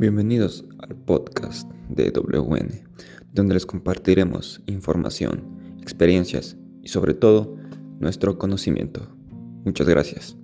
Bienvenidos al podcast de WN, donde les compartiremos información, experiencias y sobre todo nuestro conocimiento. Muchas gracias.